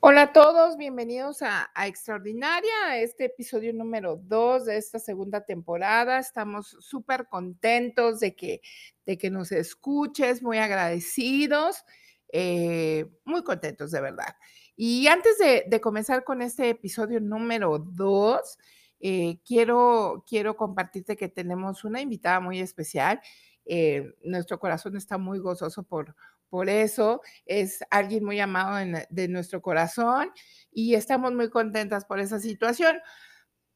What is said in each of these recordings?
Hola a todos, bienvenidos a, Extraordinaria, este episodio número dos de esta segunda temporada. Estamos súper contentos de que, de que nos escuches, muy agradecidos, eh, muy contentos de verdad. Y antes de, comenzar con este episodio número dos, eh, quiero, quiero compartirte que tenemos una invitada muy especial. Eh, nuestro corazón está muy gozoso por, por eso es alguien muy amado de nuestro corazón y estamos muy contentas por esa situación.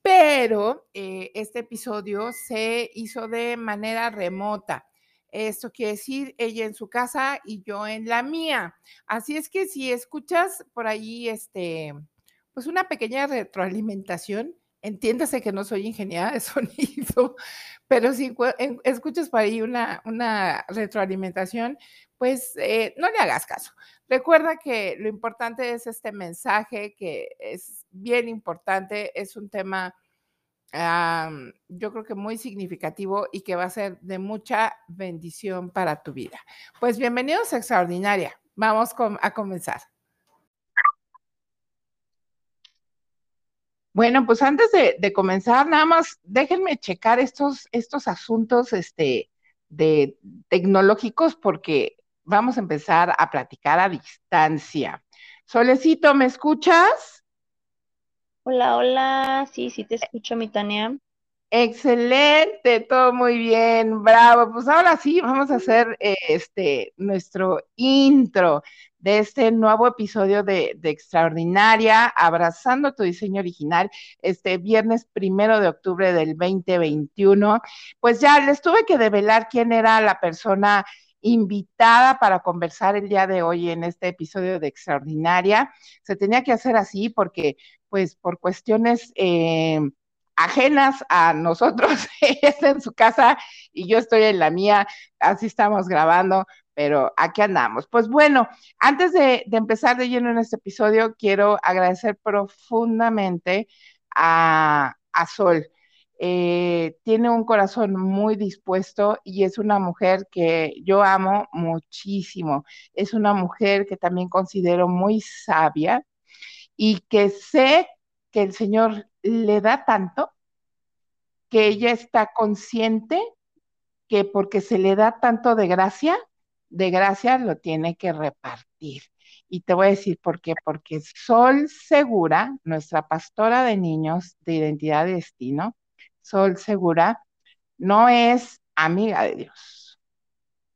Pero eh, este episodio se hizo de manera remota. Esto quiere decir ella en su casa y yo en la mía. Así es que si escuchas por ahí, este, pues una pequeña retroalimentación, entiéndase que no soy ingeniera de sonido, pero si escuchas por ahí una, una retroalimentación, pues eh, no le hagas caso. Recuerda que lo importante es este mensaje, que es bien importante, es un tema, yo creo que muy significativo y que va a ser de mucha bendición para tu vida. Pues bienvenidos a Extraordinaria. Vamos a comenzar. Bueno, pues antes de, comenzar, nada más déjenme checar estos, estos asuntos este, de tecnológicos porque vamos a empezar a platicar a distancia. Solecito, ¿me escuchas? Hola, hola, sí, sí te escucho, mi Tania. Excelente, todo muy bien, bravo. Pues ahora sí, vamos a hacer este nuestro intro de este nuevo episodio de, de, Extraordinaria, abrazando tu diseño original, este viernes primero de octubre del 2021. Pues ya les tuve que develar quién era la persona invitada para conversar el día de hoy en este episodio de Extraordinaria. Se tenía que hacer así porque, pues, por cuestiones eh, ajenas a nosotros, ella está en su casa y yo estoy en la mía, así estamos grabando, pero aquí andamos. Pues bueno, antes de, de empezar de lleno en este episodio, quiero agradecer profundamente a, a Sol eh, tiene un corazón muy dispuesto y es una mujer que yo amo muchísimo. Es una mujer que también considero muy sabia y que sé que el Señor le da tanto que ella está consciente que porque se le da tanto de gracia, de gracia lo tiene que repartir. Y te voy a decir por qué, porque Sol Segura, nuestra pastora de niños de identidad y destino, Sol Segura, no es amiga de Dios,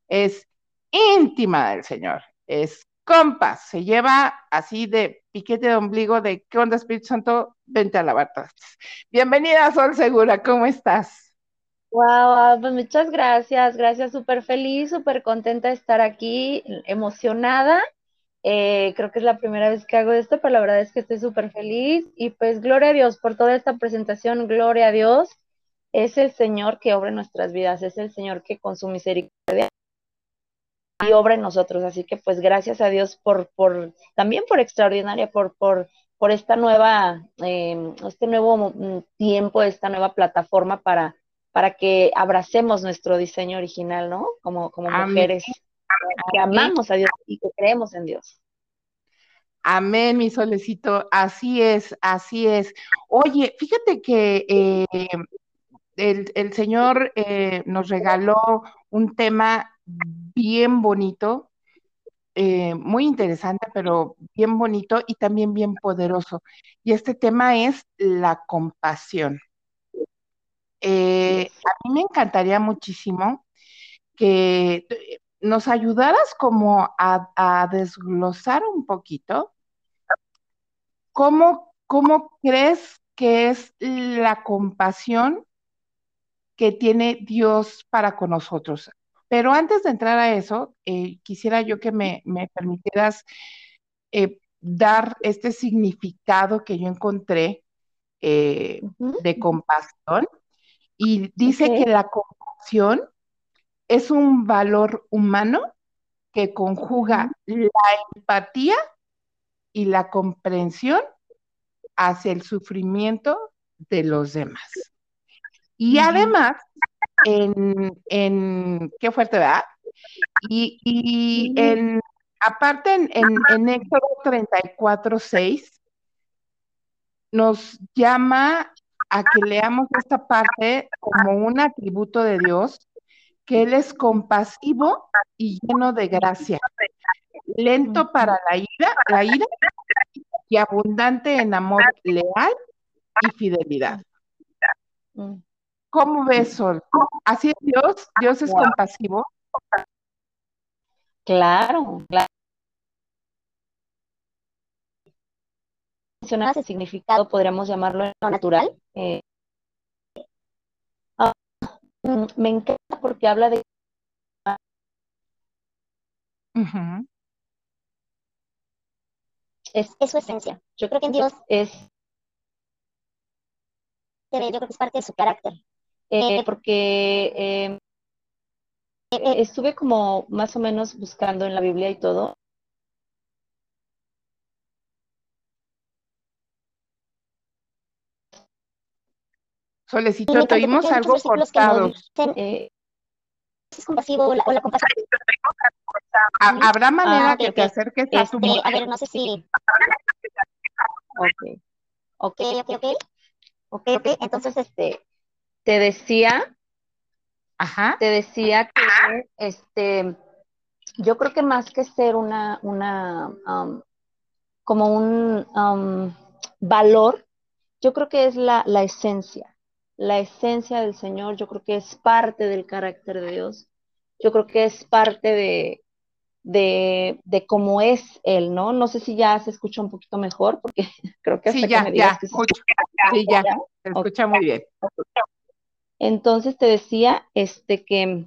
es íntima del Señor, es compas, se lleva así de piquete de ombligo de ¿qué onda Espíritu Santo? Vente a lavar Bienvenida Sol Segura, ¿cómo estás? Wow, pues muchas gracias, gracias, súper feliz, súper contenta de estar aquí, emocionada. Eh, creo que es la primera vez que hago esto, pero la verdad es que estoy súper feliz y pues gloria a Dios por toda esta presentación, gloria a Dios. Es el Señor que obra en nuestras vidas, es el Señor que con su misericordia y obra en nosotros. Así que pues gracias a Dios por, por también por extraordinaria, por, por, por esta nueva, em, este nuevo mm, tiempo, esta nueva plataforma para, para que abracemos nuestro diseño original, ¿no? Como, como mujeres que amamos a Dios y que creemos en Dios. Amén, mi solecito, así es, así es. Oye, fíjate que eh, el, Señor eh, nos regaló un tema bien bonito, eh, muy interesante, pero bien bonito y también bien poderoso. Y este tema es la compasión. a mí me encantaría muchísimo que nos ayudaras como a, desglosar un poquito cómo, cómo crees que es la compasión que tiene Dios para con nosotros. Pero antes de entrar a eso, eh, quisiera yo que me, permitieras eh, dar este significado que yo encontré eh, de compasión. Y dice que la compasión es un valor humano que conjuga la empatía y la comprensión hacia el sufrimiento de los demás. Y además, en, qué fuerte, ¿verdad? Y, en Aparte, en, en, en Éxodo 34, 6, nos llama a que leamos esta parte como un atributo de Dios, que Él es compasivo y lleno de gracia, lento para la ira, la ira y abundante en amor leal y fidelidad. Mm. ¿Cómo ves, Sol? Así es Dios, Dios es compasivo. Claro, claro. ese significado, podríamos llamarlo natural. Eh, ah, mm, me encanta porque habla de es, su esencia. Yo creo que en Dios es, yo creo que es parte de su carácter. Eh, porque eh, eh, estuve como más o menos buscando en la Biblia y todo. Solecito, te oímos algo cortado. Es compasivo o la, compasión. ¿Habrá manera ah, que te acerques a tu este, A ver, no sé si... Ok, ok, ok, ok. Ok, ok. Entonces, este, te decía, Ajá. te decía que, este, yo creo que más que ser una, una, um, como un um, valor, yo creo que es la, la esencia la esencia del Señor, yo creo que es parte del carácter de Dios, yo creo que es parte de, de, de cómo es Él, ¿no? No sé si ya se escucha un poquito mejor, porque creo que hasta sí, ya, ya, sí, ya, se escucha muy bien. Entonces te decía este, que,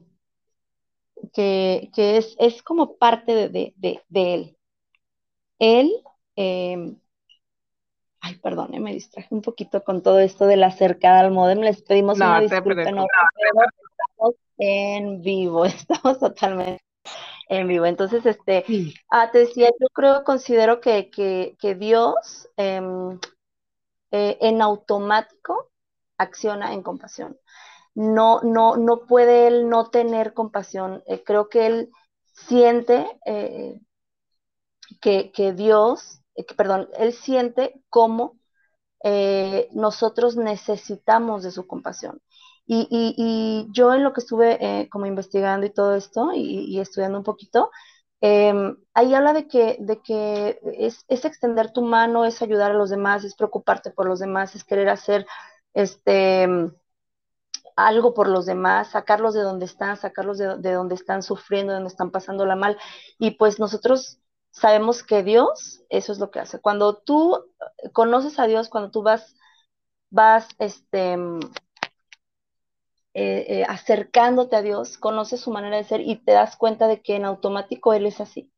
que, que es, es, como parte de, de, de Él. Él eh, Ay, perdón, me distraje un poquito con todo esto de la acercada al modem. Les pedimos una disculpa, no, estamos en vivo, estamos totalmente en vivo. Entonces, este, ah, te decía, yo creo, considero que, que, Dios em, eh, en automático acciona en compasión. No, no, no puede él no tener compasión. Eh, creo que él siente eh, que, que Dios eh, perdón, él siente cómo eh, nosotros necesitamos de su compasión. Y, yo en lo que estuve eh, como investigando y todo esto y, estudiando un poquito, em, ahí habla de que, de que es, extender tu mano, es ayudar a los demás, es preocuparte por los demás, es querer hacer este algo por los demás, sacarlos de donde están, sacarlos de, de donde están sufriendo, de donde están pasándola mal. Y pues nosotros sabemos que Dios, eso es lo que hace. Cuando tú conoces a Dios, cuando tú vas, vas, este, eh, eh, acercándote a Dios, conoces su manera de ser y te das cuenta de que en automático Él es así.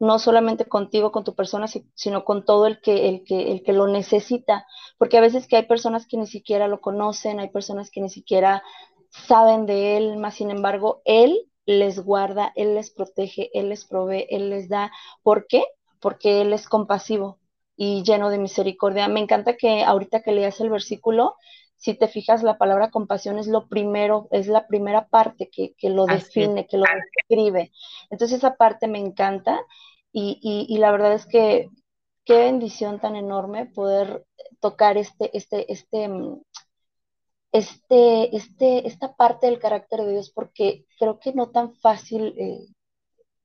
No solamente contigo, con tu persona, sino con todo el que, el que, el que lo necesita. Porque a veces que hay personas que ni siquiera lo conocen, hay personas que ni siquiera saben de Él, más sin embargo, Él les guarda, Él les protege, Él les provee, Él les da. ¿Por qué? Porque Él es compasivo y lleno de misericordia. Me encanta que ahorita que leas el versículo, si te fijas, la palabra compasión es lo primero, es la primera parte que, lo define, que lo describe. Entonces esa parte me encanta y, y, la verdad es que qué bendición tan enorme poder tocar este, este, este, mm, este, este, esta parte del carácter de Dios, porque creo que no tan fácil eh,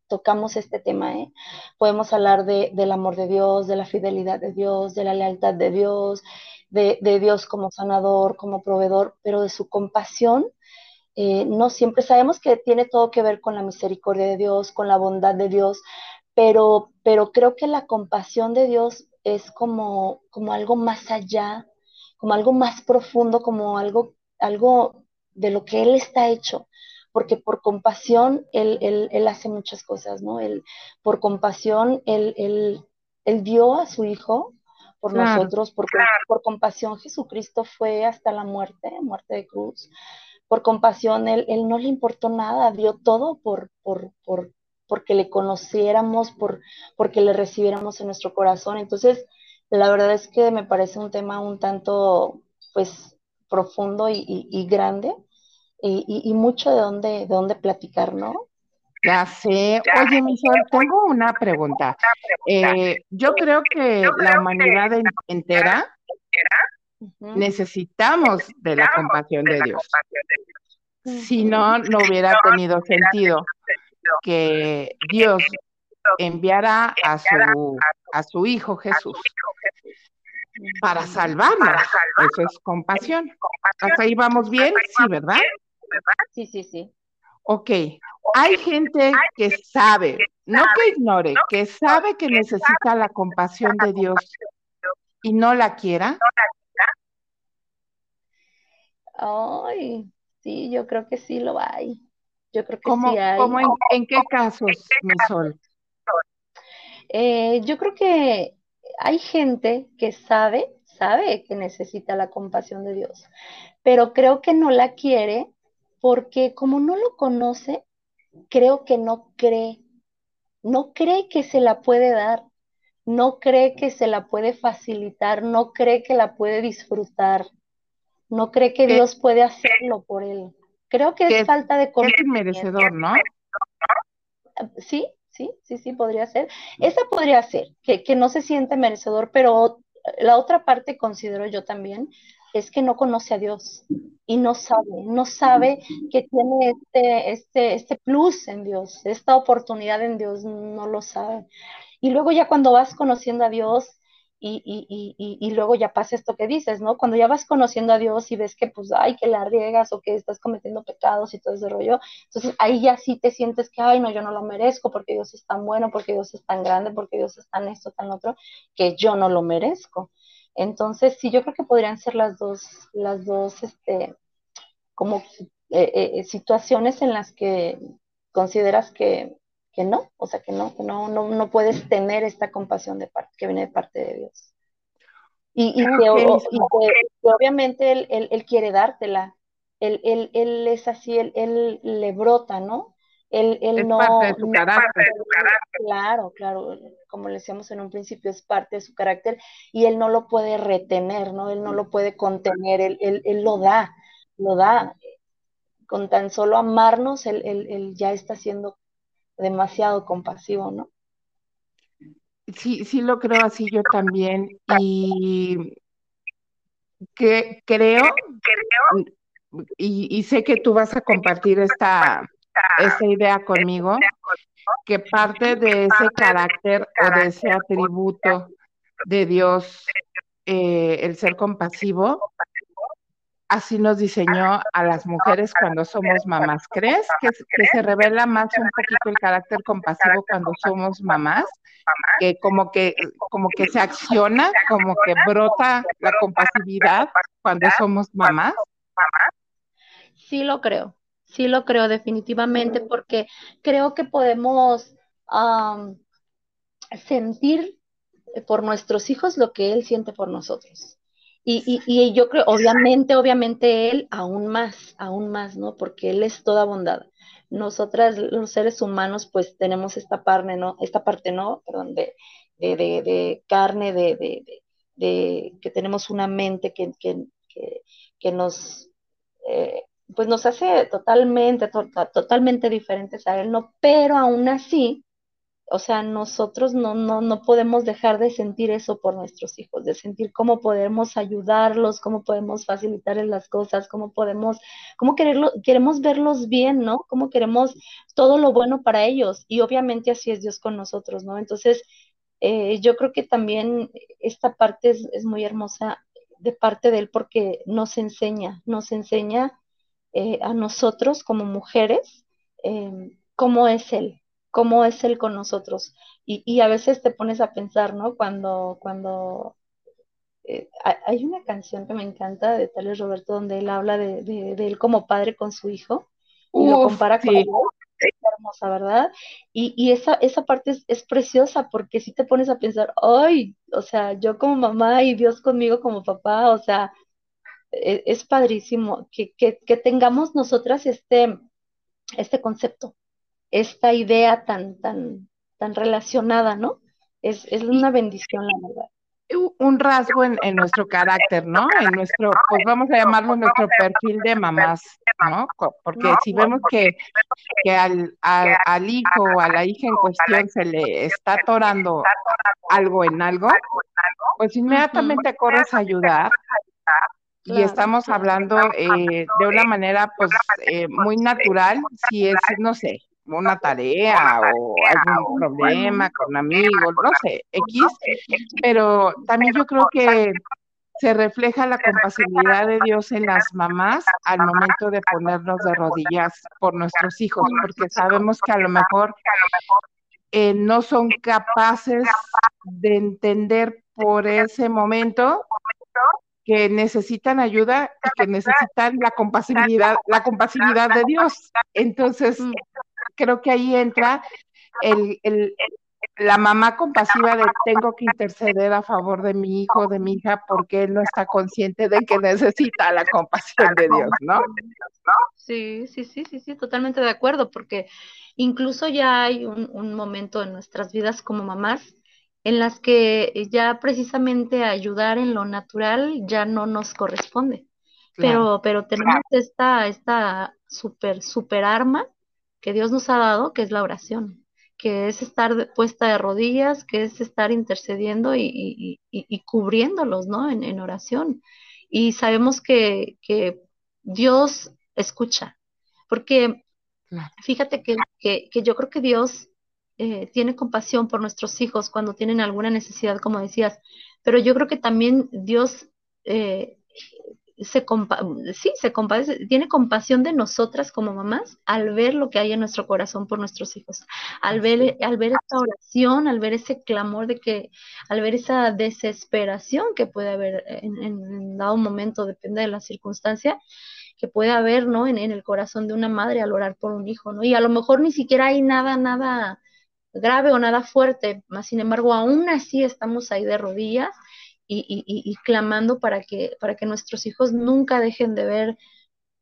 tocamos este tema. ¿eh? Podemos hablar de, del amor de Dios, de la fidelidad de Dios, de la lealtad de Dios, de, de Dios como sanador, como proveedor, pero de su compasión. Eh, no siempre sabemos que tiene todo que ver con la misericordia de Dios, con la bondad de Dios, pero, pero creo que la compasión de Dios es como, como algo más allá como algo más profundo, como algo, algo de lo que Él está hecho, porque por compasión Él, él, hace muchas cosas, ¿no? Él, por compasión Él, él, dio a su Hijo por nosotros, por, por compasión Jesucristo fue hasta la muerte, muerte de cruz. Por compasión él, él no le importó nada, dio todo por, por, por, porque le conociéramos, por, porque le recibiéramos en nuestro corazón. Entonces, la verdad es que me parece un tema un tanto, pues, profundo y, grande y, mucho de dónde, de dónde platicar, ¿no? Ya sé. Oye, mi sol, tengo una pregunta. Eh, yo creo que la humanidad entera necesitamos de la compasión de Dios. Si no, no hubiera tenido sentido que Dios enviara a su, a su Hijo Jesús para salvarnos. Eso es compasión. ¿Hasta ahí vamos bien? Sí, ¿verdad? Sí, sí, sí. Ok. Hay gente que sabe, no que ignore, que sabe que necesita la compasión de Dios y no la quiera. Ay, sí, yo creo que sí lo hay. Yo creo que ¿Cómo, sí hay. ¿cómo en, qué casos, mi sol? Eh, yo creo que hay gente que sabe, sabe que necesita la compasión de Dios, pero creo que no la quiere porque como no lo conoce, creo que no cree, no cree que se la puede dar, no cree que se la puede facilitar, no cree que la puede disfrutar, no cree que Dios puede hacerlo por él. Creo que es falta de conocimiento. Es merecedor, ¿no? Sí, sí, sí, sí, podría ser. Esa podría ser, que, que no se siente merecedor, pero la otra parte considero yo también es que no conoce a Dios y no sabe, no sabe que tiene este, este, este plus en Dios, esta oportunidad en Dios, no lo sabe. Y luego ya cuando vas conociendo a Dios y, y, y, y, luego ya pasa esto que dices, ¿no? Cuando ya vas conociendo a Dios y ves que pues, ay, que la riegas o que estás cometiendo pecados y todo ese rollo, entonces ahí ya sí te sientes que, ay, no, yo no lo merezco porque Dios es tan bueno, porque Dios es tan grande, porque Dios es tan esto, tan otro, que yo no lo merezco. Entonces, sí, yo creo que podrían ser las dos, las dos, este, como eh, eh, situaciones en las que consideras que, que no, o sea, que no, que no, no, no puedes tener esta compasión de parte, que viene de parte de Dios. Y, y, que, obviamente él, él, quiere dártela, él, él, él es así, él, él, le brota, ¿no? Él, él no, parte de su carácter. Claro, claro, como le decíamos en un principio, es parte de su carácter y él no lo puede retener, ¿no? Él no lo puede contener, él, él, él lo da, lo da. Con tan solo amarnos, él, él ya está siendo demasiado compasivo, ¿no? Sí, sí lo creo así yo también. Y que creo, y, sé que tú vas a compartir esta, esta idea conmigo, que parte de ese carácter o de ese atributo de Dios, eh, el ser compasivo, así nos diseñó a las mujeres cuando somos mamás. ¿Crees que, se revela más un poquito el carácter compasivo cuando somos mamás? Que como que, como que se acciona, como que brota la compasividad cuando somos mamás. Sí lo creo, sí lo creo definitivamente, porque creo que podemos sentir por nuestros hijos lo que él siente por nosotros. Y, y, yo creo, obviamente, obviamente él aún más, aún más, ¿no? Porque él es toda bondad. Nosotras, los seres humanos, pues tenemos esta parte, ¿no? Esta parte, ¿no? Perdón, de, de, de, carne, de, de, que tenemos una mente que, que, que, nos, eh, pues nos hace totalmente, totalmente diferentes a él, ¿no? Pero aún así, o sea, nosotros no, no, no podemos dejar de sentir eso por nuestros hijos, de sentir cómo podemos ayudarlos, cómo podemos facilitarles las cosas, cómo podemos, cómo quererlo, queremos verlos bien, ¿no? Cómo queremos todo lo bueno para ellos. Y obviamente así es Dios con nosotros, ¿no? Entonces, eh, yo creo que también esta parte es, muy hermosa de parte de Él porque nos enseña, nos enseña eh, a nosotros como mujeres eh, cómo es Él, cómo es Él con nosotros. Y, y a veces te pones a pensar, ¿no? Cuando, cuando eh, hay una canción que me encanta de Tales Roberto donde él habla de, de, él como padre con su hijo y lo compara con él. Es hermosa, ¿verdad? Y, y esa, esa parte es, es, preciosa porque si te pones a pensar, ay, o sea, yo como mamá y Dios conmigo como papá, o sea, es, es padrísimo que, que, que, tengamos nosotras este, este concepto, esta idea tan, tan, tan relacionada, ¿no? Es, es una bendición, la verdad. un rasgo en, nuestro carácter, ¿no? En nuestro, pues vamos a llamarlo nuestro perfil de mamás, ¿no? Porque si vemos que, que al, al, hijo o a la hija en cuestión se le está atorando algo en algo, pues inmediatamente corres a ayudar. Y estamos hablando eh, de una manera, pues, eh, muy natural, si es, no sé, una tarea o algún problema con amigos, no sé, X, pero también yo creo que se refleja la compasibilidad de Dios en las mamás al momento de ponernos de rodillas por nuestros hijos, porque sabemos que a lo mejor eh, no son capaces de entender por ese momento que necesitan ayuda y que necesitan la compasibilidad, la compasibilidad de Dios. Entonces. Creo que ahí entra el, el, la mamá compasiva de tengo que interceder a favor de mi hijo, de mi hija, porque él no está consciente de que necesita la compasión de Dios, ¿no? Sí, sí, sí, sí, sí, totalmente de acuerdo, porque incluso ya hay un, un momento en nuestras vidas como mamás en las que ya precisamente ayudar en lo natural ya no nos corresponde. Pero, pero tenemos esta, esta super, super arma que Dios nos ha dado, que es la oración, que es estar puesta de rodillas, que es estar intercediendo y, y, cubriéndolos, ¿no? En, en, oración. Y sabemos que, que Dios escucha, porque fíjate que, que, que yo creo que Dios eh, tiene compasión por nuestros hijos cuando tienen alguna necesidad, como decías, pero yo creo que también Dios eh, se sí, se compadece, tiene compasión de nosotras como mamás al ver lo que hay en nuestro corazón por nuestros hijos, al ver, al ver esta oración, al ver ese clamor de que, al ver esa desesperación que puede haber en, en dado momento, depende de la circunstancia, que puede haber, ¿no? En, en, el corazón de una madre al orar por un hijo, ¿no? Y a lo mejor ni siquiera hay nada, nada grave o nada fuerte, más sin embargo, aún así estamos ahí de rodillas y, clamando para que, para que nuestros hijos nunca dejen de ver,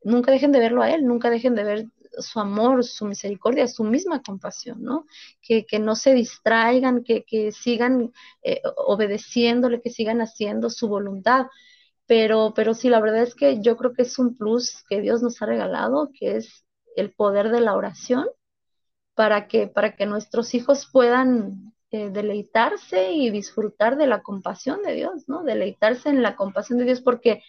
nunca dejen de verlo a Él, nunca dejen de ver su amor, su misericordia, su misma compasión, ¿no? Que, no se distraigan, que, sigan eh, obedeciéndole, que sigan haciendo su voluntad. Pero, pero sí, la verdad es que yo creo que es un plus que Dios nos ha regalado, que es el poder de la oración para que, para que nuestros hijos puedan eh, deleitarse y disfrutar de la compasión de Dios, ¿no? Deleitarse en la compasión de Dios, porque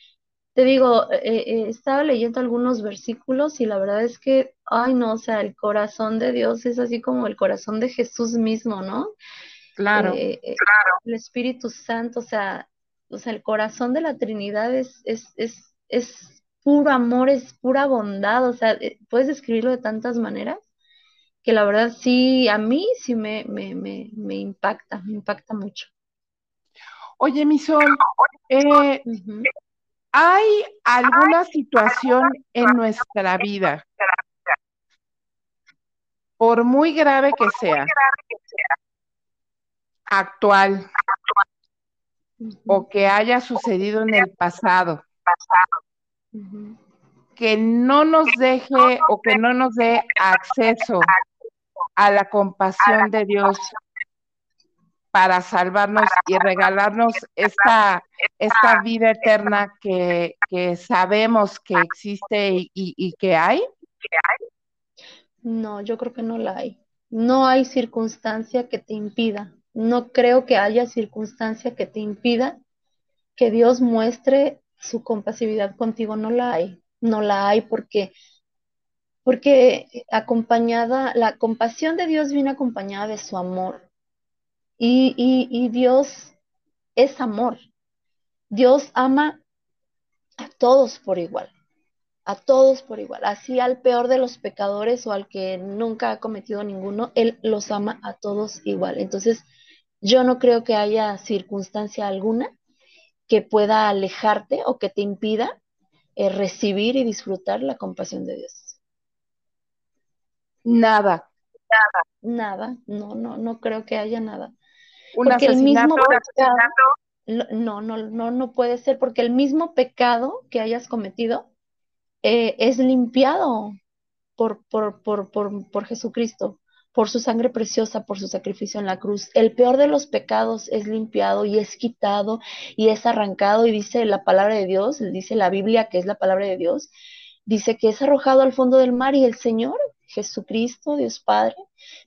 te digo, eh, eh, estaba leyendo algunos versículos y la verdad es que, ay no, o sea, el corazón de Dios es así como el corazón de Jesús mismo, ¿no? Claro, claro. El Espíritu Santo, o sea, o sea, el corazón de la Trinidad es, es, es, es puro amor, es pura bondad, o sea, puedes describirlo de tantas maneras que la verdad sí, a mí sí me, me, me, impacta, me impacta mucho. Oye, mi sol, eh, ¿hay alguna situación en nuestra vida, por muy grave que sea, actual, o que haya sucedido en el pasado, que no nos deje o que no nos dé acceso a la compasión de Dios para salvarnos y regalarnos esta, esta vida eterna que, sabemos que existe y, y, que hay? No, yo creo que no la hay. No hay circunstancia que te impida. No creo que haya circunstancia que te impida que Dios muestre su compasividad contigo. No la hay. No la hay porque porque acompañada, la compasión de Dios viene acompañada de su amor. Y, Dios es amor. Dios ama a todos por igual, a todos por igual. Así al peor de los pecadores o al que nunca ha cometido ninguno, Él los ama a todos igual. Entonces, yo no creo que haya circunstancia alguna que pueda alejarte o que te impida eh, recibir y disfrutar la compasión de Dios. Nada. Nada, nada, no, no, no creo que haya nada. porque el mismo pecado, no, no, no, no puede ser, porque el mismo pecado que hayas cometido eh, es limpiado por, por, por, por, por Jesucristo, por su sangre preciosa, por su sacrificio en la cruz. El peor de los pecados es limpiado y es quitado y es arrancado y dice la palabra de Dios, dice la Biblia que es la palabra de Dios, dice que es arrojado al fondo del mar y el Señor, Jesucristo, Dios Padre,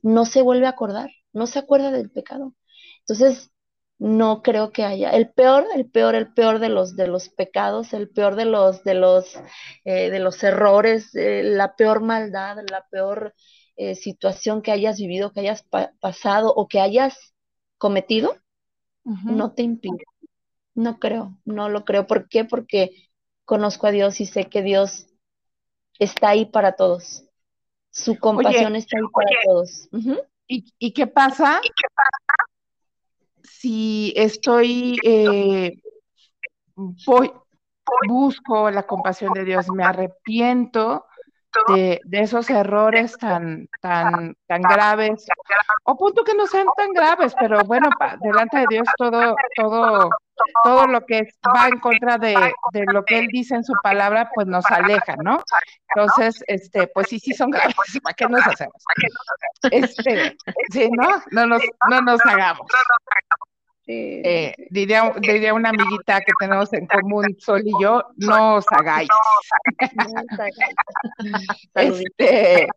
no se vuelve a acordar, no se acuerda del pecado. Entonces, no creo que haya. El peor, el peor, el peor de los, de los pecados, el peor de los, de los, eh, de los errores, eh, la peor maldad, la peor eh, situación que hayas vivido, que hayas pasado o que hayas cometido, no te impide. No creo, no lo creo. ¿Por qué? Porque conozco a Dios y sé que Dios está ahí para todos. Su compasión está ahí para todos. ¿Y, ¿Y, qué pasa? ¿Y qué pasa? si estoy, eh, voy, busco la compasión de Dios, me arrepiento de, esos errores tan, tan, tan graves, o punto que no sean tan graves, pero bueno, delante de Dios todo, todo, todo lo que va en contra de, de, lo que Él dice en su palabra, pues nos aleja, ¿no? Entonces, este, pues sí, sí son graves, ¿para qué nos hacemos? Este, sí, ¿no? No nos, no nos hagamos. Eh, diría, diría una amiguita que tenemos en común, Sol y yo, no os hagáis. este,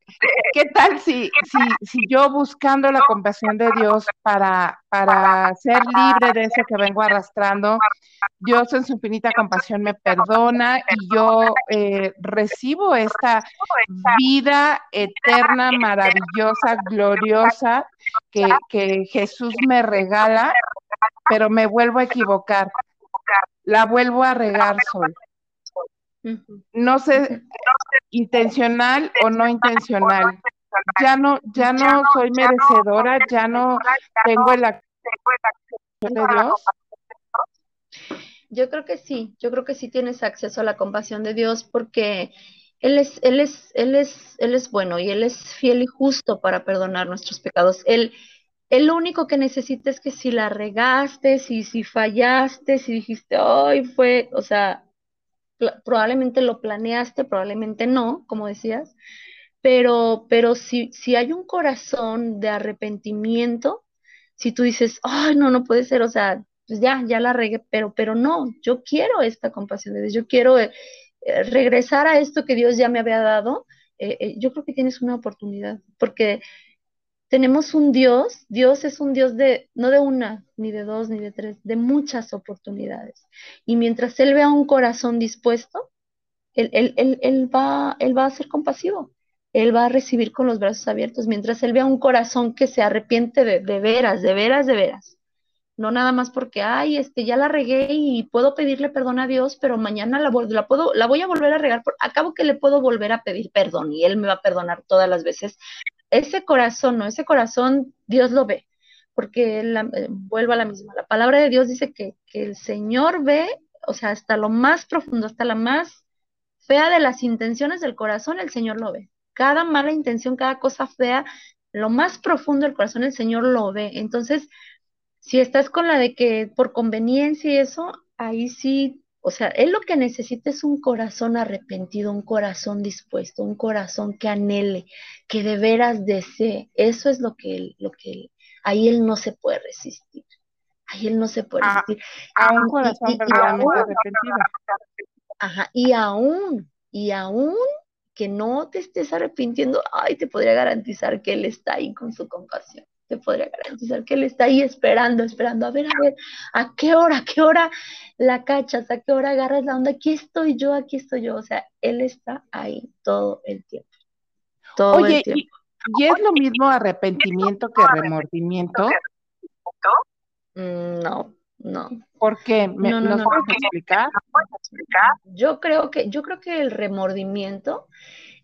¿Qué tal si, si, si yo buscando la compasión de Dios para, para ser libre de eso que vengo arrastrando, Dios en su infinita compasión me perdona y yo eh, recibo esta vida eterna, maravillosa, gloriosa que, que Jesús me regala pero me vuelvo a equivocar. La vuelvo a regar, Sol. No sé, intencional o no intencional. Ya no, ya no soy merecedora, ya no tengo el acceso de Dios. Yo creo que sí, yo creo que sí tienes acceso a la compasión de Dios porque él es, él es, él es, él es bueno y él es fiel y justo para perdonar nuestros pecados. Él, el único que necesita es que si la regaste, si, si fallaste, si dijiste, ay, fue, o sea, probablemente lo planeaste, probablemente no, como decías, pero, pero si, si hay un corazón de arrepentimiento, si tú dices, ay, no, no puede ser, o sea, pues ya, ya la regué, pero, pero no, yo quiero esta compasión de Dios, yo quiero eh, eh, regresar a esto que Dios ya me había dado, eh, yo creo que tienes una oportunidad, porque tenemos un Dios, Dios es un Dios de, no de una, ni de dos, ni de tres, de muchas oportunidades. Y mientras Él vea un corazón dispuesto, Él, va, a ser compasivo. Él va a recibir con los brazos abiertos. Mientras Él vea un corazón que se arrepiente de, veras, de veras, de veras. No nada más porque, ay, este, ya la regué y puedo pedirle perdón a Dios, pero mañana la, la, puedo, la voy a volver a regar. Por, acabo que le puedo volver a pedir perdón y Él me va a perdonar todas las veces ese corazón, ¿no? Ese corazón Dios lo ve, porque la, eh, vuelvo a la misma. La palabra de Dios dice que, que el Señor ve, o sea, hasta lo más profundo, hasta la más fea de las intenciones del corazón, el Señor lo ve. Cada mala intención, cada cosa fea, lo más profundo del corazón, el Señor lo ve. Entonces, si estás con la de que por conveniencia y eso, ahí sí o sea, él lo que necesita es un corazón arrepentido, un corazón dispuesto, un corazón que anhele, que de veras desee. Eso es lo que él, lo que él, ahí él no se puede resistir. Ahí él no se puede ah, resistir. A, un corazón verdaderamente arrepentido. Ajá, y aún, y aún que no te estés arrepintiendo, ay, te podría garantizar que él está ahí con su compasión te podría garantizar que él está ahí esperando, esperando, a ver, a ver, a qué hora, a qué hora la cachas, a qué hora agarras la onda, aquí estoy yo, aquí estoy yo, o sea, él está ahí todo el tiempo. Todo Oye, el tiempo. Y, es lo mismo arrepentimiento que remordimiento? Mm, no, no. ¿Por qué? ¿Me, no, no, puedes explicar? Yo creo que, yo creo que el remordimiento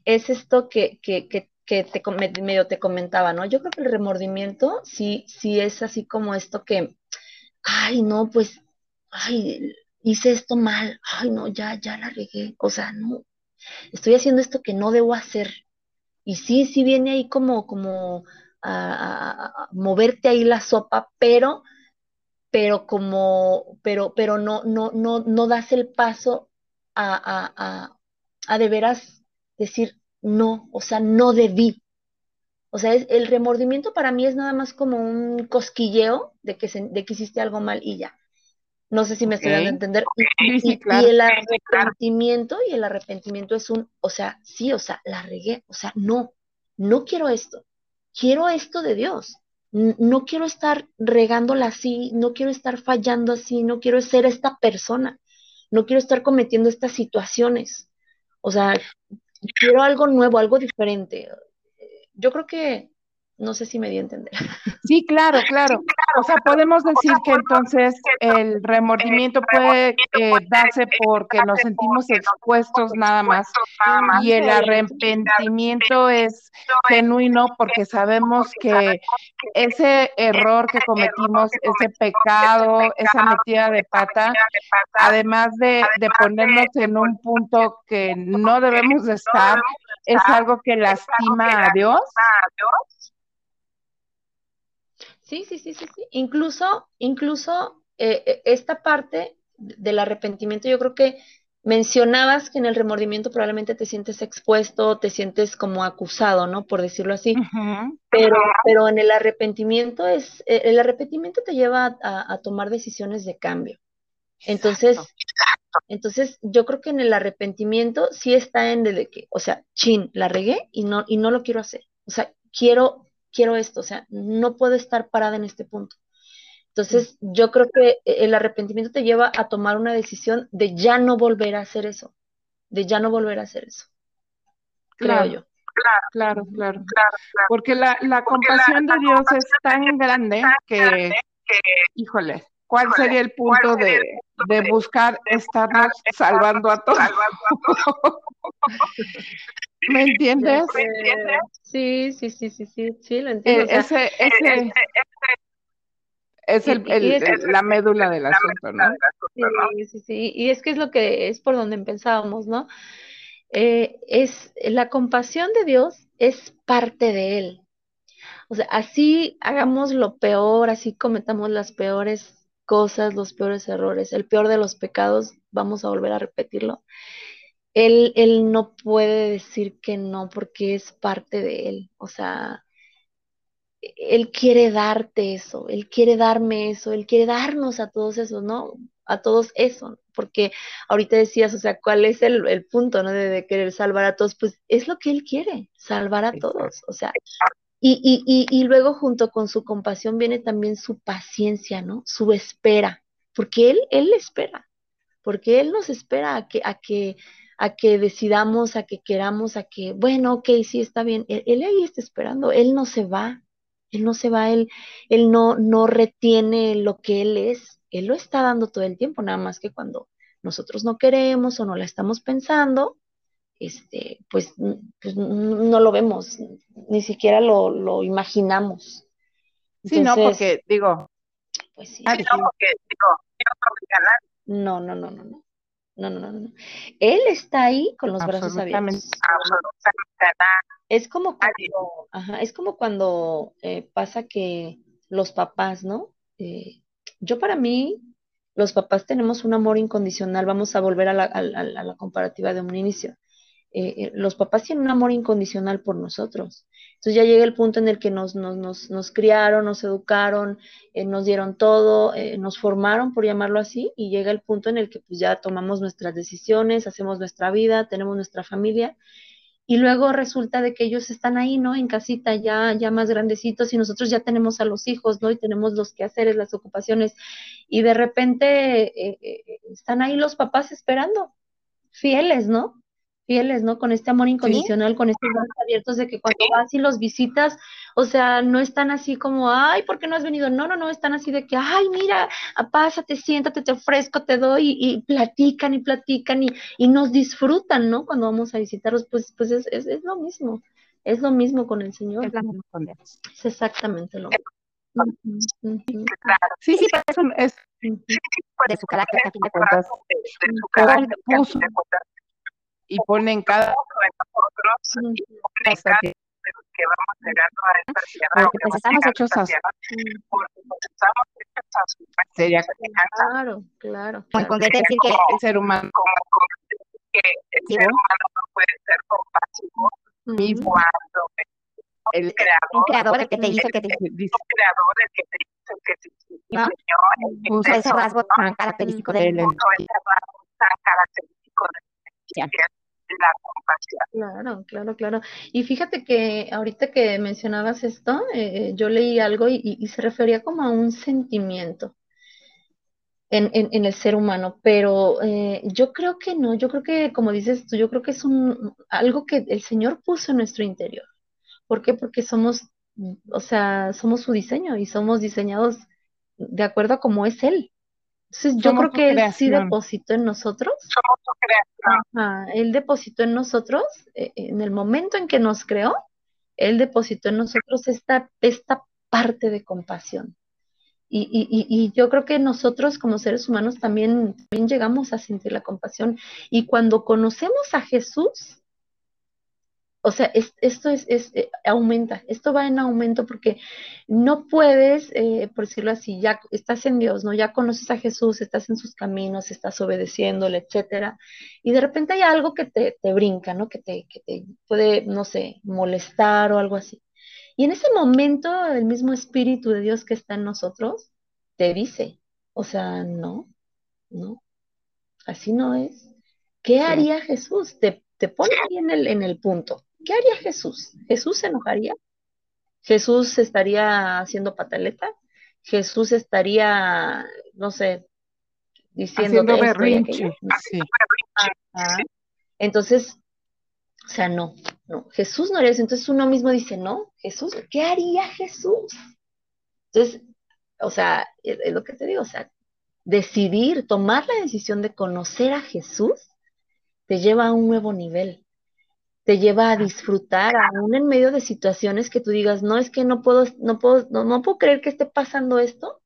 es esto que, que, que que te, medio te comentaba, ¿no? Yo creo que el remordimiento sí, sí es así como esto que, ay, no, pues, ay, hice esto mal, ay, no, ya, ya la regué, o sea, no, estoy haciendo esto que no debo hacer. Y sí, sí viene ahí como, como a, moverte ahí la sopa, pero, pero como, pero, pero no, no, no, no das el paso a, a, de veras decir, no, o sea, no debí. O sea, el remordimiento para mí es nada más como un cosquilleo de que, de que hiciste algo mal y ya. No sé si me estoy dando a entender. Y, el arrepentimiento, y el arrepentimiento es un, o sea, sí, o sea, la regué, o sea, no, no quiero esto, quiero esto de Dios. No quiero estar regándola así, no quiero estar fallando así, no quiero ser esta persona, no quiero estar cometiendo estas situaciones. O sea, quiero algo nuevo, algo diferente. Yo creo que no sé si me di a entender. Sí, claro, claro. O sea, podemos decir que entonces el remordimiento puede eh, darse porque nos sentimos expuestos nada más y el arrepentimiento es genuino porque sabemos que ese error que cometimos, ese pecado, esa metida de pata, además de, de ponernos en un punto que no debemos de estar, es algo que lastima a Dios Sí, sí, sí, sí, sí. Incluso, incluso eh, eh, esta parte del arrepentimiento, yo creo que mencionabas que en el remordimiento probablemente te sientes expuesto, te sientes como acusado, ¿no? Por decirlo así. pero, pero en el arrepentimiento es, eh, el arrepentimiento te lleva a, tomar decisiones de cambio. Entonces, entonces yo creo que en el arrepentimiento sí está en de que, o sea, chin, la regué y no, y no lo quiero hacer. O sea, quiero quiero esto, o sea, no puedo estar parada en este punto. Entonces, yo creo que el arrepentimiento te lleva a tomar una decisión de ya no volver a hacer eso, de ya no volver a hacer eso. Creo yo. Claro, claro, claro. Porque la, la compasión de Dios es tan grande que, híjole, ¿cuál sería el punto de, de buscar estarnos salvando a todos? ¿Me entiendes? Sí, sí, sí, sí, sí, sí, lo entiendo. ese, ese, es el, la médula del asunto, ¿no? Sí, sí, sí, y es que es lo que es por donde empezábamos, ¿no? Eh, es la compasión de Dios es parte de Él. O sea, así hagamos lo peor, así cometamos las peores cosas, los peores errores, el peor de los pecados, vamos a volver a repetirlo él, él no puede decir que no porque es parte de él. O sea, él quiere darte eso, él quiere darme eso, él quiere darnos a todos esos, ¿no? A todos eso, porque ahorita decías, o sea, ¿cuál es el, punto, ¿no? De, querer salvar a todos, pues es lo que él quiere, salvar a todos, o sea, y, y, y, y luego junto con su compasión viene también su paciencia, ¿no? Su espera, porque él, él espera, porque él nos espera a que, a que a que decidamos, a que queramos, a que, bueno, ok, sí está bien. Él, ahí está esperando, él no se va, él no se va, él, él no, no retiene lo que él es, él lo está dando todo el tiempo, nada más que cuando nosotros no queremos o no la estamos pensando, este, pues, pues no lo vemos, ni siquiera lo, lo imaginamos. sí, no, porque digo, pues sí. No, porque digo, no, no, no, no, no no, no, no. Él está ahí con los brazos abiertos. Es como cuando, ajá, es como cuando eh, pasa que los papás, ¿no? Eh, yo para mí, los papás tenemos un amor incondicional. Vamos a volver a la, a la comparativa de un inicio. Eh, eh, los papás tienen un amor incondicional por nosotros. Entonces ya llega el punto en el que nos, nos, nos, nos criaron, nos educaron, eh, nos dieron todo, nos formaron, por llamarlo así, y llega el punto en el que pues ya tomamos nuestras decisiones, hacemos nuestra vida, tenemos nuestra familia, y luego resulta de que ellos están ahí, ¿no? En casita ya, ya más grandecitos y nosotros ya tenemos a los hijos, ¿no? Y tenemos los quehaceres, las ocupaciones, y de repente están ahí los papás esperando, fieles, ¿no? Fieles, ¿no? Con este amor incondicional, con estos brazos abiertos de que cuando vas y los visitas, o sea, no están así como, ay, ¿por qué no has venido? No, no, no, están así de que, ay, mira, pásate, siéntate, te ofrezco, te doy, y, platican y platican y, y, nos disfrutan, ¿no? Cuando vamos a visitarlos, pues, pues es, es, lo mismo, es lo mismo con el Señor. Es, es exactamente lo mismo. Sí, sí, pero eso es, de su carácter, de su carácter, y ponen cada nosotros y ponen cada que vamos llegando a esta tierra porque pues estamos hechos a porque estamos hechos a su sería claro claro claro. decir que el ser humano como, como que el ser humano no puede ser compasivo y cuando el creador, el que te hizo, que te dice, creador, el que te hizo, que te ¿no? puso ese rasgo tan característico de el- él. tan característico de Ya. La compasión. Claro, claro, claro. Y fíjate que ahorita que mencionabas esto, eh, yo leí algo y, se refería como a un sentimiento en, en- en el ser humano, pero eh, yo creo que no, yo creo que, como dices tú, yo creo que es un, algo que el Señor puso en nuestro interior. ¿Por qué? Porque somos, o sea, somos su diseño y somos diseñados de acuerdo a cómo es Él. Entonces, yo Somos creo que Él sí depositó en nosotros Somos su creación. Ajá, Él depositó en nosotros, eh, en el momento en que nos creó, Él depositó en nosotros esta, esta parte de compasión. Y, y- y- y yo creo que nosotros como seres humanos también, también llegamos a sentir la compasión. Y cuando conocemos a Jesús, o sea, es- esto es, es, eh, aumenta, esto va en aumento porque no puedes, eh, por decirlo así, ya estás en Dios, ¿no? Ya conoces a Jesús, estás en sus caminos, estás obedeciéndole, etcétera, y de repente hay algo que te, te brinca, ¿no? Que te, que te puede, no sé, molestar o algo así. Y en ese momento, el mismo Espíritu de Dios que está en nosotros te dice, o sea, no, no, así no es. ¿Qué haría Jesús? Te, te pone ahí en el, en el punto. ¿Qué haría Jesús? ¿Jesús se enojaría? ¿Jesús estaría haciendo pataleta? ¿Jesús estaría, no sé, diciendo haciendo berrinche. Sí. Entonces, o sea, no, no, Jesús no haría eso. Entonces uno mismo dice, no, Jesús, ¿qué haría Jesús? Entonces, o sea, es, es lo que te digo, o sea, decidir, tomar la decisión de conocer a Jesús, te lleva a un nuevo nivel, te lleva a disfrutar aún en medio de situaciones que tú digas, no, es que no puedo, no puedo, no, no puedo creer que esté pasando esto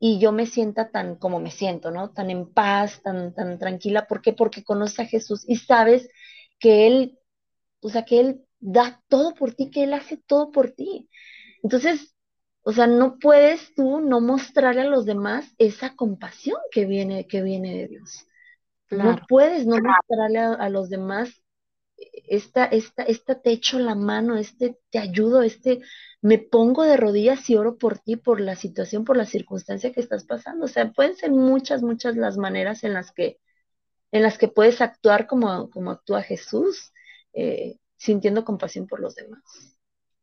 y yo me sienta tan como me siento, ¿no? Tan en paz, tan, tan tranquila. ¿Por qué? Porque conoces a Jesús y sabes que Él, o sea, que Él da todo por ti, que Él hace todo por ti. Entonces, o sea, no puedes tú no mostrarle a los demás esa compasión que viene, que viene de Dios. No puedes no mostrarle a, a los demás esta, esta, esta te echo la mano, este te ayudo, este me pongo de rodillas y oro por ti, por la situación, por la circunstancia que estás pasando. O sea, pueden ser muchas, muchas las maneras en las que, en las que puedes actuar como, como actúa Jesús, eh, sintiendo compasión por los demás.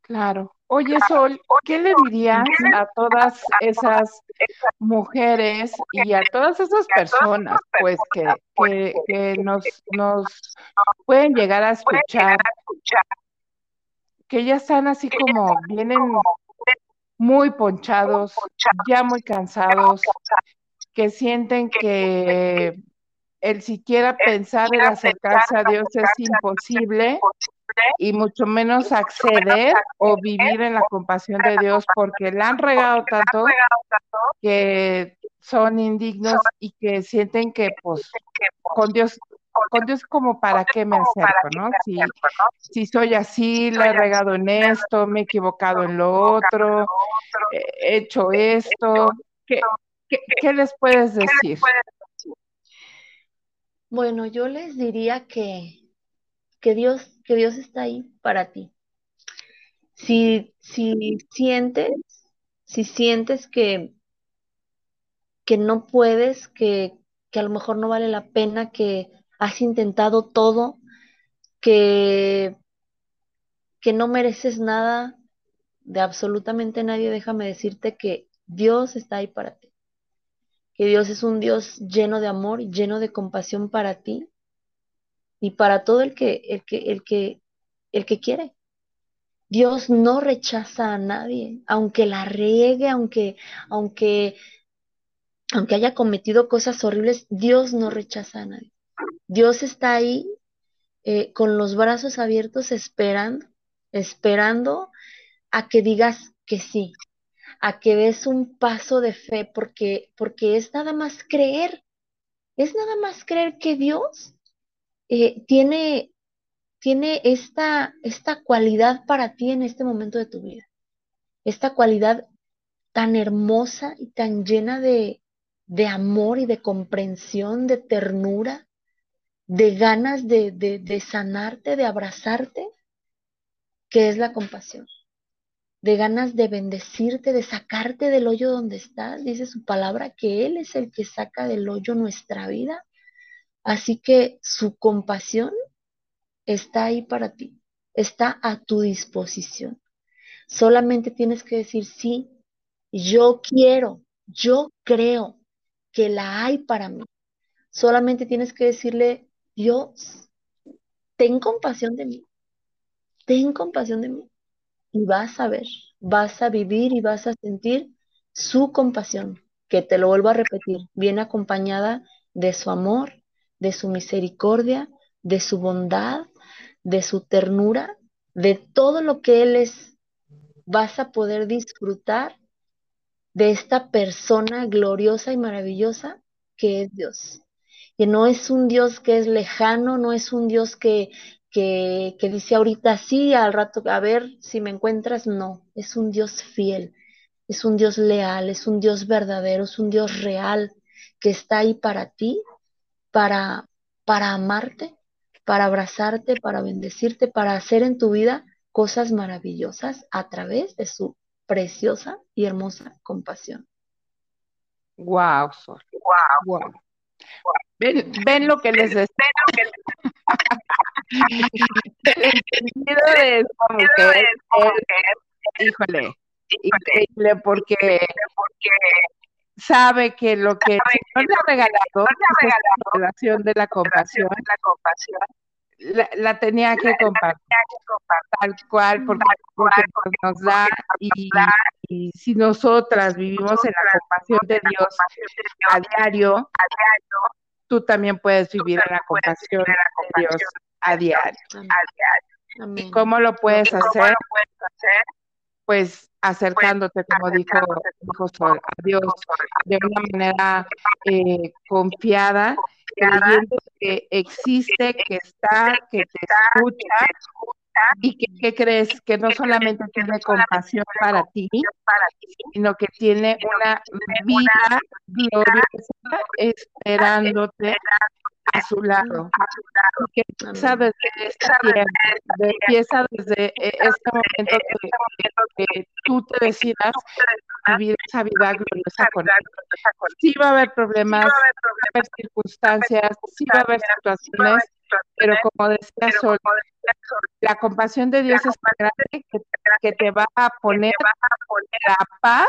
Claro. Oye, Sol, ¿qué le dirías a todas esas mujeres y a todas esas personas, pues, que, que, nos, nos pueden llegar a escuchar, que ya están así como, vienen muy ponchados, ya muy cansados, que sienten que el siquiera pensar en acercarse a Dios es imposible y mucho menos acceder o vivir en la compasión de Dios porque la han regado tanto que son indignos y que sienten que pues con Dios con Dios como para qué me acerco, ¿no? Si, si soy así, la he regado en esto, me he equivocado en lo otro, he hecho esto, ¿qué, qué, qué les puedes decir? Bueno, yo les diría que, que Dios, que Dios está ahí para ti. Si, si sientes, si sientes que, que no puedes, que, que a lo mejor no vale la pena, que has intentado todo, que, que no mereces nada de absolutamente nadie, déjame decirte que Dios está ahí para ti. Que Dios es un Dios lleno de amor, lleno de compasión para ti y para todo el que, el que, el que, el que quiere. Dios no rechaza a nadie, aunque la riegue, aunque, aunque, aunque haya cometido cosas horribles, Dios no rechaza a nadie. Dios está ahí eh, con los brazos abiertos esperando, esperando a que digas que sí, a que des un paso de fe, porque, porque es nada más creer, es nada más creer que Dios eh, tiene, tiene esta, esta cualidad para ti en este momento de tu vida, esta cualidad tan hermosa y tan llena de, de amor y de comprensión, de ternura, de ganas de, de, de sanarte, de abrazarte, que es la compasión. de ganas de bendecirte, de sacarte del hoyo donde estás. Dice su palabra que Él es el que saca del hoyo nuestra vida. Así que su compasión está ahí para ti, está a tu disposición. Solamente tienes que decir, sí, yo quiero, yo creo que la hay para mí. Solamente tienes que decirle, Dios, ten compasión de mí, ten compasión de mí. Y vas a ver, vas a vivir y vas a sentir su compasión, que te lo vuelvo a repetir, viene acompañada de su amor, de su misericordia, de su bondad, de su ternura, de todo lo que Él es. Vas a poder disfrutar de esta persona gloriosa y maravillosa que es Dios. Que no es un Dios que es lejano, no es un Dios que, que, que dice ahorita sí, al rato, a ver si me encuentras, no, es un Dios fiel, es un Dios leal, es un Dios verdadero, es un Dios real que está ahí para ti, para, para amarte, para abrazarte, para bendecirte, para hacer en tu vida cosas maravillosas a través de su preciosa y hermosa compasión. Wow, Sol. Wow. wow. ¿Ven, ven lo que les decía. El entendido de esta mujer, es, híjole, increíble porque sabe que lo que Señor le ha regalado es la relación de la compasión, la, la tenía que compartir. tal cual porque, porque nos da y, y, si nosotras vivimos en la compasión de Dios a diario, tú también puedes vivir en la compasión de Dios a diario. ¿Y cómo lo puedes hacer? Pues acercándote, como dijo, dijo Sol, a Dios de una manera eh, confiada, creyendo que existe, que está, que te escucha y que, que, crees que no solamente tiene compasión para ti, sino que tiene una vida gloriosa esperándote a su lado, que empieza desde este empieza desde este momento que, que tú te decidas vivir esa vida gloriosa con él. Sí va a haber problemas, sí va a haber circunstancias, sí va a haber situaciones, pero como decía Sol, la compasión de Dios es tan grande que, que te va a poner la paz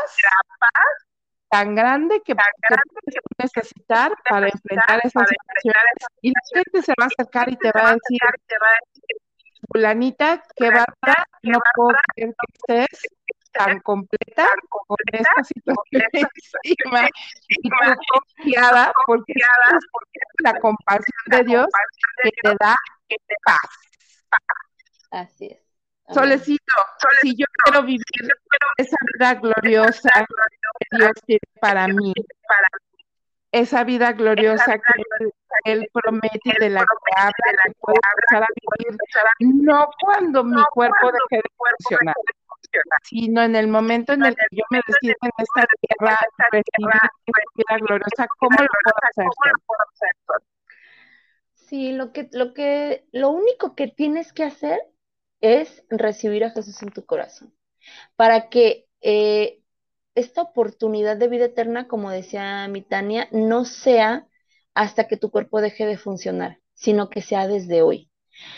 tan grande que, tan grande que puedes necesitar para enfrentar esas situaciones. y la gente se va a acercar y te va a decir, fulanita, qué bárbara, no puedo creer que estés tan completa con esta situación encima. Y tú confiada porque es la compasión de Dios que te da paz. Así es. Solecito, si yo quiero vivir esa vida gloriosa que Dios tiene para mí, esa vida gloriosa que Él promete de la que habla, que puedo empezar a vivir, no cuando mi cuerpo deje de funcionar, sino en el momento en el que yo me decido en esta tierra recibir esa vida gloriosa, ¿cómo lo puedo hacer? Sí, lo que, lo que, lo único que tienes que hacer es recibir a Jesús en tu corazón, para que eh, esta oportunidad de vida eterna, como decía mi Tania, no sea hasta que tu cuerpo deje de funcionar, sino que sea desde hoy.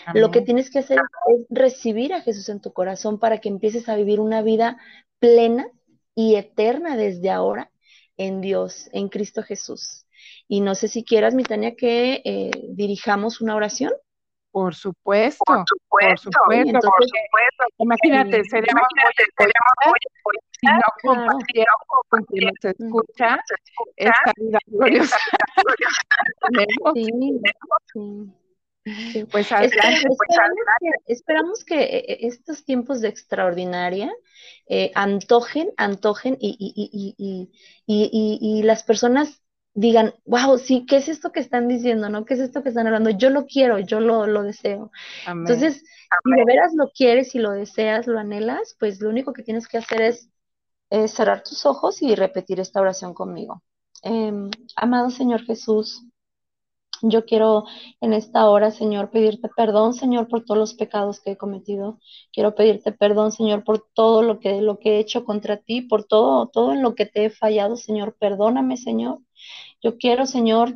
Amén. Lo que tienes que hacer es recibir a Jesús en tu corazón para que empieces a vivir una vida plena y eterna desde ahora en Dios, en Cristo Jesús. Y no sé si quieras, mi Tania, que eh, dirijamos una oración. Por supuesto, por supuesto, por supuesto. Entonces, por supuesto. Imagínate, sería muy si no compartiera con quien nos escucha esta vida gloriosa. sí, sí. Sí. Pues adelante, esperamos, pues adelante. Que, esperamos que eh, estos tiempos de extraordinaria eh, antojen, antojen y, y, y, y, las personas digan, wow, sí, ¿qué es esto que están diciendo? ¿No? ¿Qué es esto que están hablando? Yo lo quiero, yo lo, lo deseo. Amén. Entonces, Amén. si de veras lo quieres y lo deseas, lo anhelas, pues lo único que tienes que hacer es, es cerrar tus ojos y repetir esta oración conmigo. Eh, amado Señor Jesús, Yo quiero en esta hora, Señor, pedirte perdón, Señor, por todos los pecados que he cometido. Quiero pedirte perdón, Señor, por todo lo que, lo que he hecho contra ti, por todo, todo en lo que te he fallado, Señor. Perdóname, Señor. Yo quiero, Señor,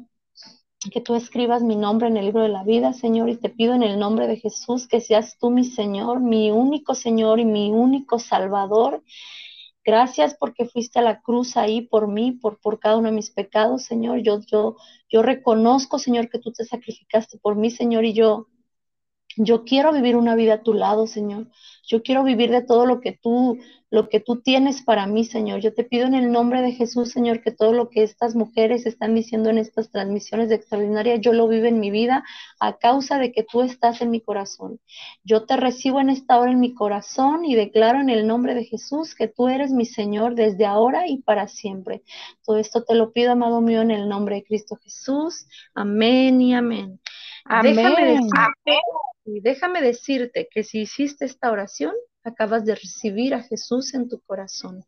que tú escribas mi nombre en el libro de la vida, Señor, y te pido en el nombre de Jesús que seas tú mi Señor, mi único Señor y mi único Salvador. Gracias porque fuiste a la cruz ahí por mí, por, por cada uno de mis pecados, Señor. Yo, yo, yo reconozco, Señor, que tú te sacrificaste por mí, Señor, y yo, yo quiero vivir una vida a tu lado, Señor. Yo quiero vivir de todo lo que tú, lo que tú tienes para mí, Señor. Yo te pido en el nombre de Jesús, Señor, que todo lo que estas mujeres están diciendo en estas transmisiones de extraordinaria, yo lo vivo en mi vida a causa de que tú estás en mi corazón. Yo te recibo en esta hora en mi corazón y declaro en el nombre de Jesús que tú eres mi Señor desde ahora y para siempre. Todo esto te lo pido, amado mío, en el nombre de Cristo Jesús. Amén y amén. Déjame decirte, déjame decirte que si hiciste esta oración, acabas de recibir a Jesús en tu corazón.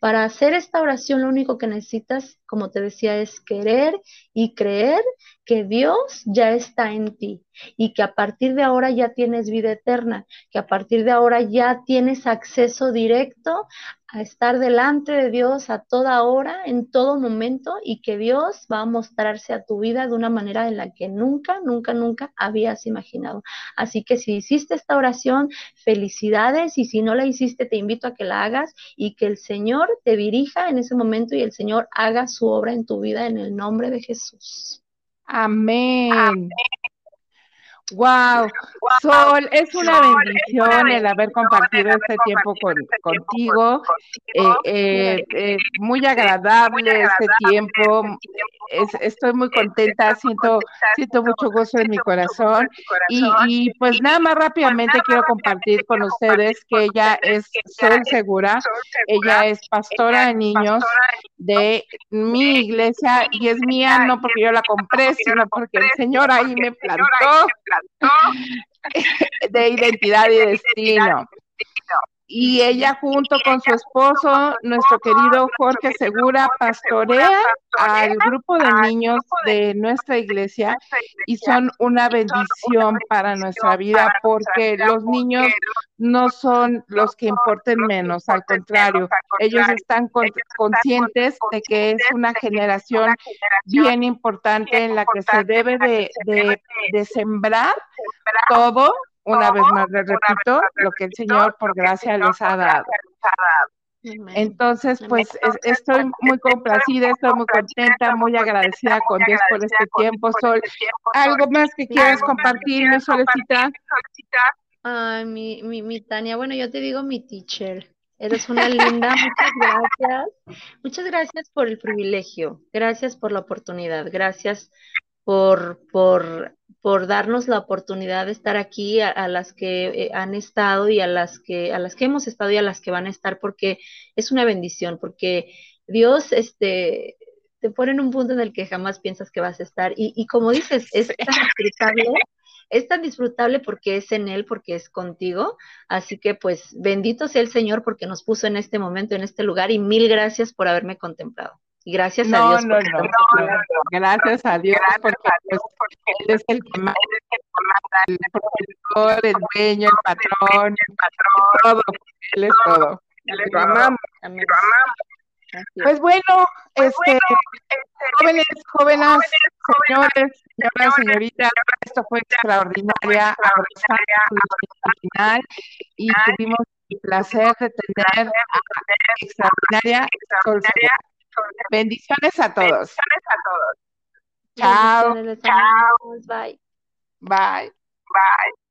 Para hacer esta oración, lo único que necesitas, como te decía, es querer y creer que Dios ya está en ti y que a partir de ahora ya tienes vida eterna, que a partir de ahora ya tienes acceso directo a estar delante de Dios a toda hora, en todo momento, y que Dios va a mostrarse a tu vida de una manera en la que nunca, nunca, nunca habías imaginado. Así que si hiciste esta oración, felicidades, y si no la hiciste, te invito a que la hagas y que el Señor te dirija en ese momento y el Señor haga su obra en tu vida en el nombre de Jesús. Amén. Wow, Sol, es una bendición el haber compartido este tiempo con, contigo. Eh, eh, eh, muy agradable este tiempo. Es- estoy muy contenta, siento, siento mucho gozo en mi corazón. Y, y pues nada más rápidamente quiero compartir con ustedes que ella es Sol Segura. Ella es pastora de niños de mi iglesia y es mía no porque yo la compré, sino porque el Señor ahí me plantó de identidad y destino. Y ella junto con su esposo, nuestro querido Jorge Segura, pastorea al grupo de niños de nuestra iglesia y son una bendición para nuestra vida porque los niños no son los que importen menos, al contrario, ellos están con- conscientes de que es una generación bien importante en la que se debe de, de- de sembrar todo, una vez más les repito, lo que el Señor por gracia les ha dado. Entonces, pues es- estoy muy complacida, estoy muy contenta, muy agradecida con Dios por este tiempo, Sol. ¿Algo más que quieras compartir, mi Solecita? Ay, mi, mi, mi Tania, bueno, yo te digo mi teacher. Eres una linda, muchas gracias. Muchas gracias por el privilegio, gracias por la oportunidad, gracias por, por, por darnos la oportunidad de estar aquí a, a las que eh, han estado y a las que, a las que hemos estado y a las que van a estar, porque es una bendición, porque Dios, este, te pone en un punto en el que jamás piensas que vas a estar. Y, y como dices, es tan disfrutable, es tan disfrutable porque es en Él, porque es contigo. Así que pues bendito sea el Señor porque nos puso en este momento, en este lugar, y mil gracias por haberme contemplado. Y gracias a No, Dios no, no, Gracias a Dios, porque pues, Él es el que manda, el productor, el dueño, el patrón, todo. Él es todo. Lo amamos. Amén. Así es. Pues bueno, este, jóvenes, jóvenes, señores, señoras, señoritas, esto fue extraordinaria, final y tuvimos el placer de tener a extraordinaria Sol Segura. Bendiciones a todos. Chao. Bendiciones, amamos. Bye. Bye. Bye.